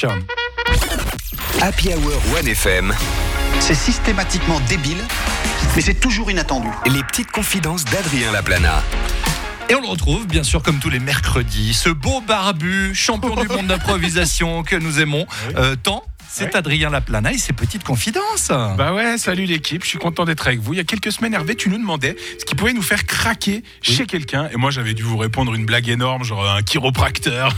Coluche. Happy Hour 1FM, C'est systématiquement débile, mais c'est toujours inattendu. les petites confidences d'Adrien Laplana. Et on le retrouve, bien sûr, comme tous les mercredis, ce beau barbu, champion du monde d'improvisation que nous aimons euh, tant. C'est Oui. Adrien Laplana et ses petites confidences. Bah ouais, salut l'équipe, je suis content d'être avec vous. Il y a quelques semaines, Hervé, tu nous demandais ce qui pouvait nous faire craquer chez quelqu'un. Et moi, j'avais dû vous répondre une blague énorme, genre un chiropracteur.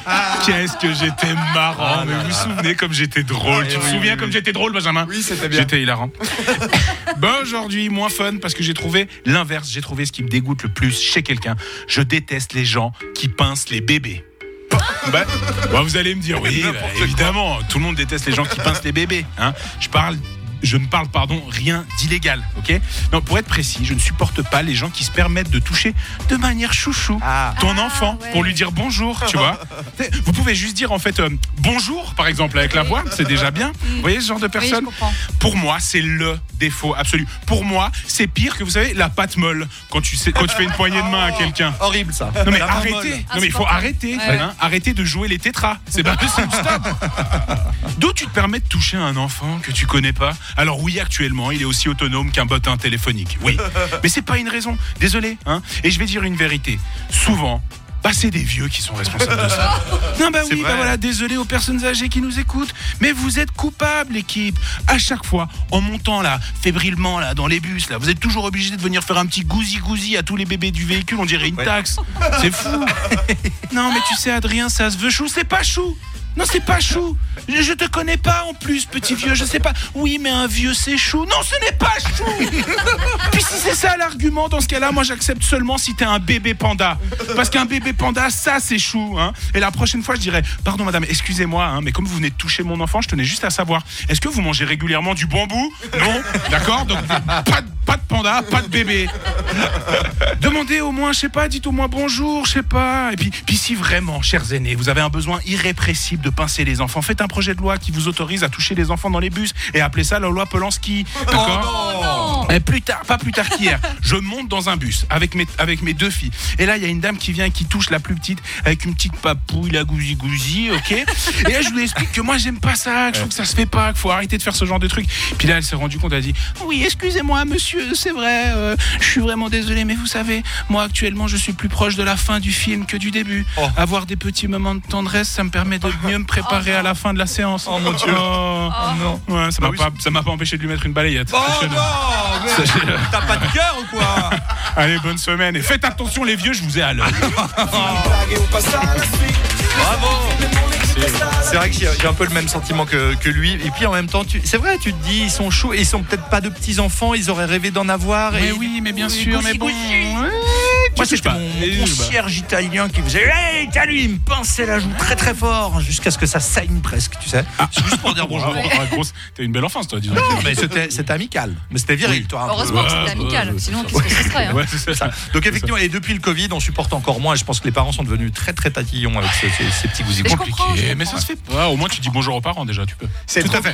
Qu'est-ce que j'étais marrant. mais vous vous souvenez comme j'étais drôle. tu te souviens comme j'étais drôle, Benjamin Oui, c'était bien. J'étais hilarant. bah aujourd'hui, moins fun parce que j'ai trouvé l'inverse. J'ai trouvé ce qui me dégoûte le plus chez quelqu'un. Je déteste les gens qui pincent les bébés. Bah, bah, vous allez me dire, oui, bah, évidemment, tout le monde déteste les gens qui pincent les bébés. Hein. Je parle. Je ne parle, pardon, rien d'illégal, ok? Non, pour être précis, je ne supporte pas les gens qui se permettent de toucher de manière chouchou ton enfant pour lui dire bonjour, tu vois Vous pouvez juste dire en fait euh, bonjour, par exemple, avec la voix, c'est déjà bien. Vous voyez ce genre de personne? pour moi, c'est le défaut absolu. Pour moi, c'est pire que vous savez la patte molle quand tu sais quand tu fais une poignée de main à quelqu'un. Horrible ça. Non mais La arrêtez. Non mais il faut arrêter. Ouais. hein. Arrêtez de jouer les tétras. C'est pas possible. Stop. D'où tu te permets de toucher un enfant que tu connais pas? Alors oui, actuellement, il est aussi autonome qu'un bottin téléphonique. Oui, mais c'est pas une raison. Désolé. Hein. Et je vais dire une vérité. Souvent. Bah, c'est des vieux qui sont responsables de ça. Non, bah oui, bah voilà, désolé aux personnes âgées qui nous écoutent, mais vous êtes coupables, l'équipe. À chaque fois, en montant là, fébrilement là, dans les bus, là, vous êtes toujours obligé de venir faire un petit gousi-gousi à tous les bébés du véhicule, on dirait une taxe. C'est fou. Non, mais tu sais, Adrien, ça se veut chou, c'est pas chou. Non, c'est pas chou. Je, je te connais pas en plus, petit vieux, je sais pas. Oui, mais un vieux, c'est chou. Non, ce n'est pas chou. Puis si c'est ça l'argument, dans ce cas-là, moi j'accepte seulement si t'es un bébé panda. Parce qu'un bébé panda, ça c'est chou. Hein. Et la prochaine fois, je dirais, pardon madame, excusez-moi, hein, mais comme vous venez de toucher mon enfant, je tenais juste à savoir, est-ce que vous mangez régulièrement du bambou? Non D'accord? Donc pas de, pas de panda, pas de bébé. Demandez au moins, je sais pas, dites au moins bonjour, je sais pas. Et puis, puis si vraiment, chers aînés, vous avez un besoin irrépressible de pincer les enfants, faites un projet de loi qui vous autorise à toucher les enfants dans les bus et appelez ça la loi Polanski. D'accord et plus tard, pas plus tard qu'hier, je monte dans un bus avec mes, avec mes deux filles. Et là, il y a une dame qui vient et qui touche la plus petite avec une petite papouille, la gousi gousi, ok? Et là, je lui explique que moi, j'aime pas ça, que je trouve que ça se fait pas, qu'il faut arrêter de faire ce genre de truc. Puis là, elle s'est rendue compte, elle a dit Oui, excusez-moi, monsieur, c'est vrai, euh, je suis vraiment désolé, mais vous savez, moi, actuellement, je suis plus proche de la fin du film que du début. Oh. Avoir des petits moments de tendresse, ça me permet de mieux me préparer à la fin de la séance. Oh mon dieu non. Ouais, ça m'a pas, ça m'a pas empêché de lui mettre une balayette. Oh non T'as pas de cœur ou quoi Allez, bonne semaine. Et faites attention, les vieux, je vous ai à l'œil. Bravo C'est vrai que j'ai un peu le même sentiment que, que lui. Et puis en même temps, tu- c'est vrai, tu te dis, ils sont chauds, ils sont peut-être pas de petits enfants, ils auraient rêvé d'en avoir. Mais et... oui, mais bien sûr, mais bon. Moi, c'était pas. mon, bah. concierge italien qui faisait Hey, t'as lui, il me pinçait la joue très très fort jusqu'à ce que ça saigne presque, tu sais. C'est juste pour dire bonjour. Ah, ah, grosse, T'as une belle enfance, toi, disons. Non, mais c'était c'était amical. Mais c'était viril, toi. Heureusement que Ouais, c'était amical, sinon qu'est-ce que ce serait hein Ouais, c'est ça. Donc effectivement, et depuis le Covid, on supporte encore moins. Et je pense que les parents sont devenus très très tatillons avec ce- ces, ces petits gousillons. Mais je comprends, je Compliqué, mais ça se fait pas. Au moins, tu dis bonjour aux parents déjà, tu peux. C'est Tout à fait.